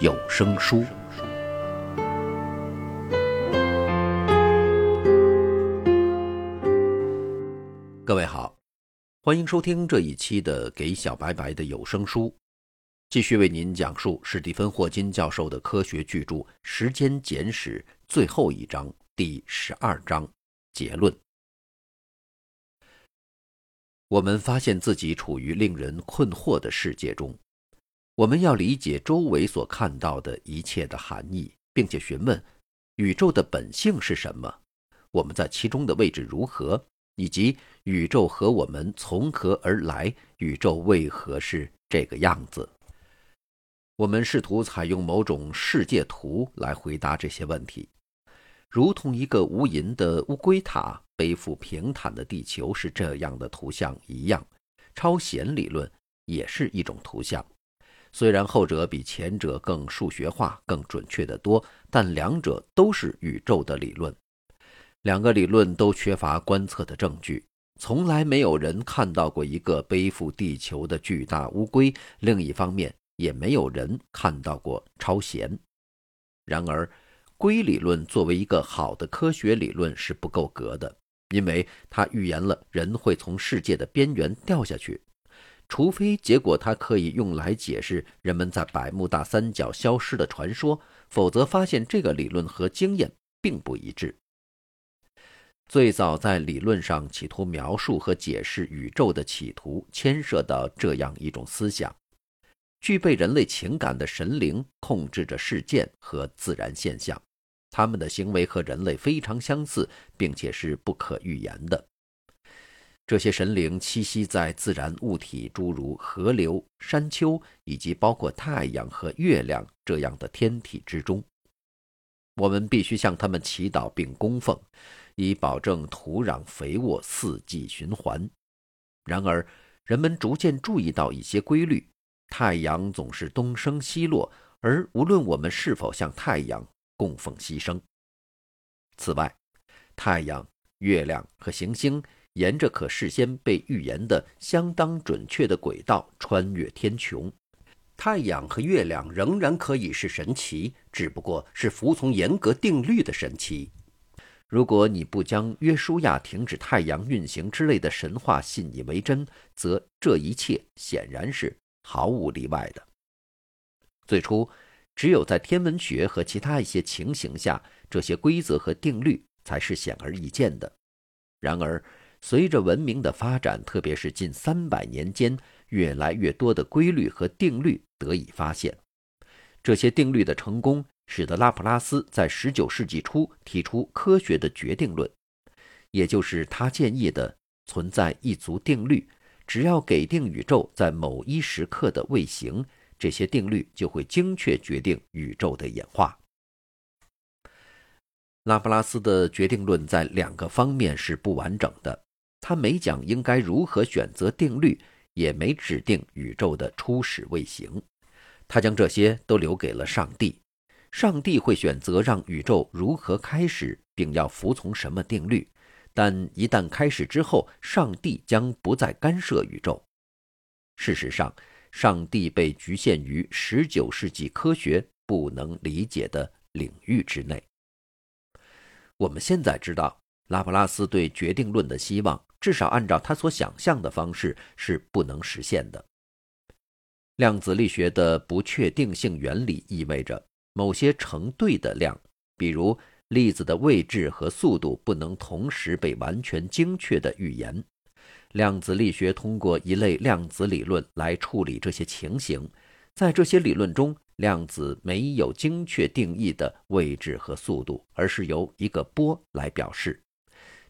有声书。各位好，欢迎收听这一期的给小白白的有声书，继续为您讲述史蒂芬·霍金教授的科学巨著《时间简史》最后一章第十二章结论。我们发现自己处于令人困惑的世界中，我们要理解周围所看到的一切的含义，并且询问宇宙的本性是什么，我们在其中的位置如何，以及宇宙和我们从何而来，宇宙为何是这个样子。我们试图采用某种世界图来回答这些问题，如同一个无垠的乌龟塔。背负平坦的地球是这样的图像一样，超弦理论也是一种图像。虽然后者比前者更数学化、更准确得多，但两者都是宇宙的理论。两个理论都缺乏观测的证据，从来没有人看到过一个背负地球的巨大乌龟。另一方面，也没有人看到过超弦。然而，龟理论作为一个好的科学理论是不够格的。因为他预言了人会从世界的边缘掉下去，除非结果他可以用来解释人们在百慕大三角消失的传说，否则发现这个理论和经验并不一致。最早在理论上企图描述和解释宇宙的企图，牵涉到这样一种思想：具备人类情感的神灵控制着事件和自然现象。他们的行为和人类非常相似，并且是不可预言的。这些神灵栖息在自然物体，诸如河流、山丘，以及包括太阳和月亮这样的天体之中。我们必须向他们祈祷并供奉，以保证土壤肥沃、四季循环。然而，人们逐渐注意到一些规律：太阳总是东升西落，而无论我们是否向太阳。供奉牺牲。此外，太阳、月亮和行星沿着可事先被预言的相当准确的轨道穿越天穹。太阳和月亮仍然可以是神奇，只不过是服从严格定律的神奇。如果你不将约书亚停止太阳运行之类的神话信以为真，则这一切显然是毫无例外的。最初。只有在天文学和其他一些情形下，这些规则和定律才是显而易见的。然而，随着文明的发展，特别是近三百年间，越来越多的规律和定律得以发现。这些定律的成功，使得拉普拉斯在19世纪初提出科学的决定论，也就是他建议的存在一组定律，只要给定宇宙在某一时刻的位形。这些定律就会精确决定宇宙的演化。拉普拉斯的决定论在两个方面是不完整的，他没讲应该如何选择定律，也没指定宇宙的初始位形，他将这些都留给了上帝。上帝会选择让宇宙如何开始，并要服从什么定律，但一旦开始之后，上帝将不再干涉宇宙。事实上。上帝被局限于十九世纪科学不能理解的领域之内。我们现在知道，拉普拉斯对决定论的希望，至少按照他所想象的方式是不能实现的。量子力学的不确定性原理意味着，某些成对的量，比如粒子的位置和速度，不能同时被完全精确的预言。量子力学通过一类量子理论来处理这些情形。在这些理论中，量子没有精确定义的位置和速度，而是由一个波来表示。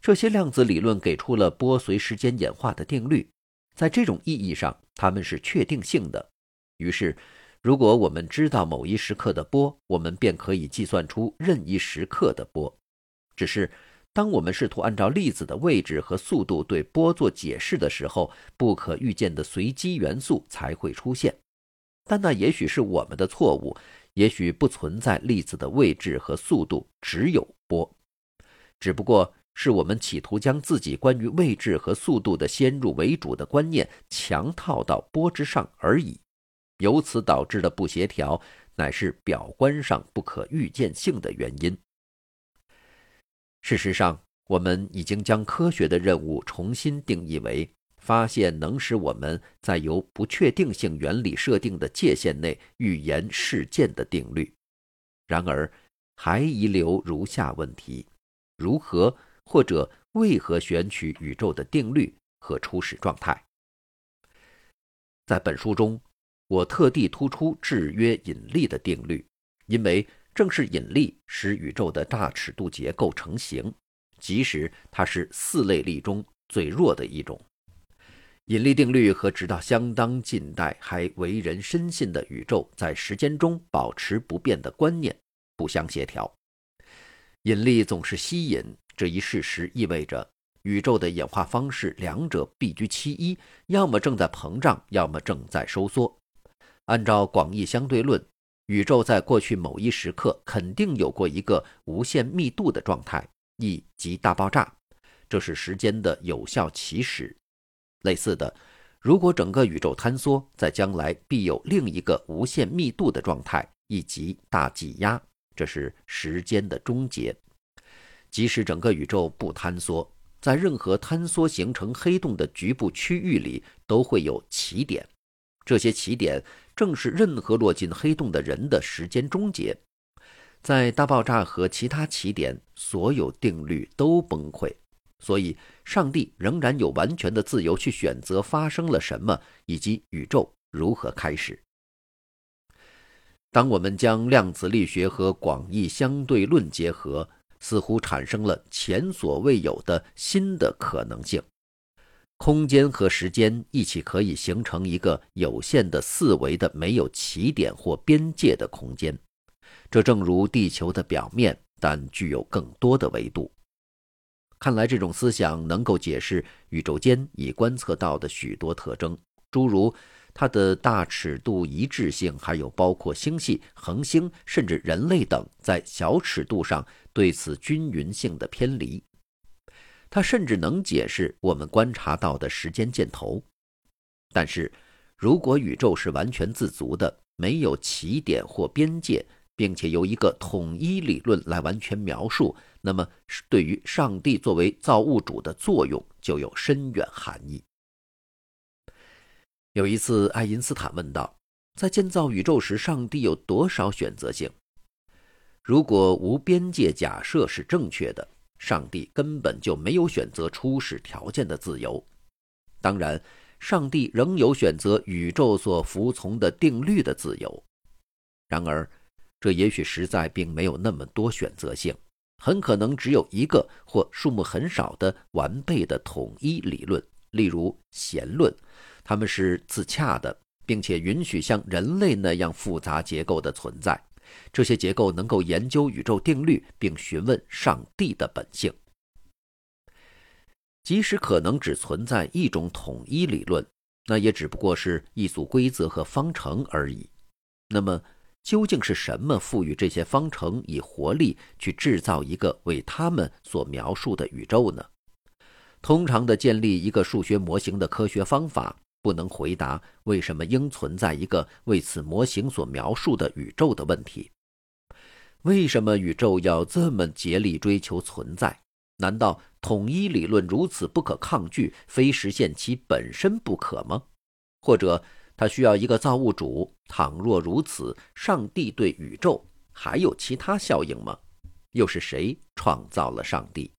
这些量子理论给出了波随时间演化的定律，在这种意义上，它们是确定性的。于是，如果我们知道某一时刻的波，我们便可以计算出任意时刻的波。只是，当我们试图按照粒子的位置和速度对波做解释的时候，不可预见的随机元素才会出现。但那也许是我们的错误，也许不存在粒子的位置和速度，只有波。只不过是我们企图将自己关于位置和速度的先入为主的观念强套到波之上而已。由此导致的不协调，乃是表观上不可预见性的原因。事实上，我们已经将科学的任务重新定义为发现能使我们在由不确定性原理设定的界限内预言事件的定律。然而，还遗留如下问题：如何或者为何选取宇宙的定律和初始状态？在本书中。我特地突出制约引力的定律，因为正是引力使宇宙的大尺度结构成型，即使它是四类力中最弱的一种。引力定律和直到相当近代还为人深信的宇宙在时间中保持不变的观念不相协调。引力总是吸引这一事实意味着宇宙的演化方式两者必居其一，要么正在膨胀，要么正在收缩。按照广义相对论，宇宙在过去某一时刻肯定有过一个无限密度的状态，E 即大爆炸，这是时间的有效起始。类似的，如果整个宇宙坍缩，在将来必有另一个无限密度的状态，E 即大挤压，这是时间的终结。即使整个宇宙不坍缩，在任何坍缩形成黑洞的局部区域里，都会有起点。这些起点正是任何落进黑洞的人的时间终结。在大爆炸和其他起点，所有定律都崩溃，所以上帝仍然有完全的自由去选择发生了什么以及宇宙如何开始。当我们将量子力学和广义相对论结合，似乎产生了前所未有的新的可能性。空间和时间一起可以形成一个有限的四维的、没有起点或边界的空间。这正如地球的表面，但具有更多的维度。看来，这种思想能够解释宇宙间已观测到的许多特征，诸如它的大尺度一致性，还有包括星系、恒星甚至人类等在小尺度上对此均匀性的偏离。它甚至能解释我们观察到的时间箭头，但是，如果宇宙是完全自足的，没有起点或边界，并且由一个统一理论来完全描述，那么对于上帝作为造物主的作用就有深远含义。有一次，爱因斯坦问道：“在建造宇宙时，上帝有多少选择性？如果无边界假设是正确的？”上帝根本就没有选择初始条件的自由，当然，上帝仍有选择宇宙所服从的定律的自由。然而，这也许实在并没有那么多选择性，很可能只有一个或数目很少的完备的统一理论，例如弦论，他们是自洽的，并且允许像人类那样复杂结构的存在。这些结构能够研究宇宙定律，并询问上帝的本性。即使可能只存在一种统一理论，那也只不过是一组规则和方程而已。那么，究竟是什么赋予这些方程以活力，去制造一个为他们所描述的宇宙呢？通常的建立一个数学模型的科学方法。不能回答为什么应存在一个为此模型所描述的宇宙的问题。为什么宇宙要这么竭力追求存在？难道统一理论如此不可抗拒，非实现其本身不可吗？或者它需要一个造物主？倘若如此，上帝对宇宙还有其他效应吗？又是谁创造了上帝？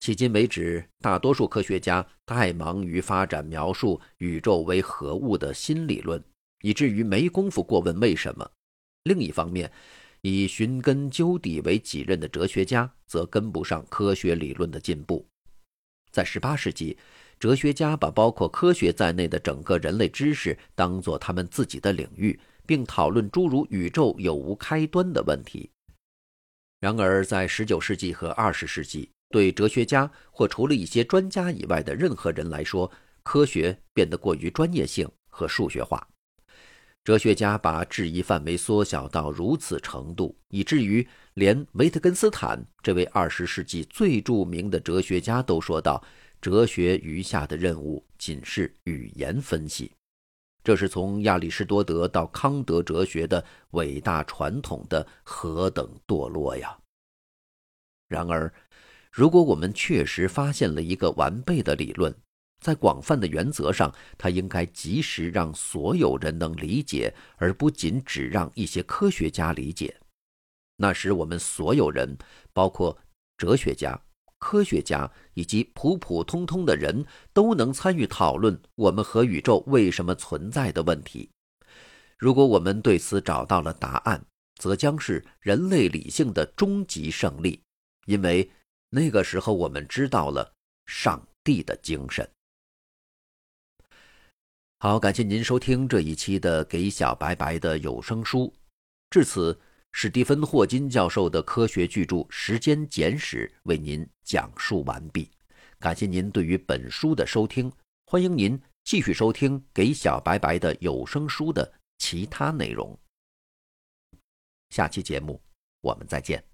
迄今为止，大多数科学家太忙于发展描述宇宙为何物的新理论，以至于没工夫过问为什么。另一方面，以寻根究底为己任的哲学家则跟不上科学理论的进步。在18世纪，哲学家把包括科学在内的整个人类知识当作他们自己的领域，并讨论诸如宇宙有无开端的问题。然而，在19世纪和20世纪，对哲学家或除了一些专家以外的任何人来说，科学变得过于专业性和数学化。哲学家把质疑范围缩小到如此程度，以至于连维特根斯坦这位二十世纪最著名的哲学家都说道。哲学余下的任务仅是语言分析，这是从亚里士多德到康德哲学的伟大传统的何等堕落呀！然而，如果我们确实发现了一个完备的理论，在广泛的原则上，它应该及时让所有人能理解，而不仅只让一些科学家理解。那时，我们所有人，包括哲学家。科学家以及普普通通的人都能参与讨论我们和宇宙为什么存在的问题。如果我们对此找到了答案，则将是人类理性的终极胜利，因为那个时候我们知道了上帝的精神。好，感谢您收听这一期的《给小白白的有声书》，至此。史蒂芬·霍金教授的科学巨著《时间简史》为您讲述完毕，感谢您对于本书的收听，欢迎您继续收听给小白白的有声书的其他内容。下期节目我们再见。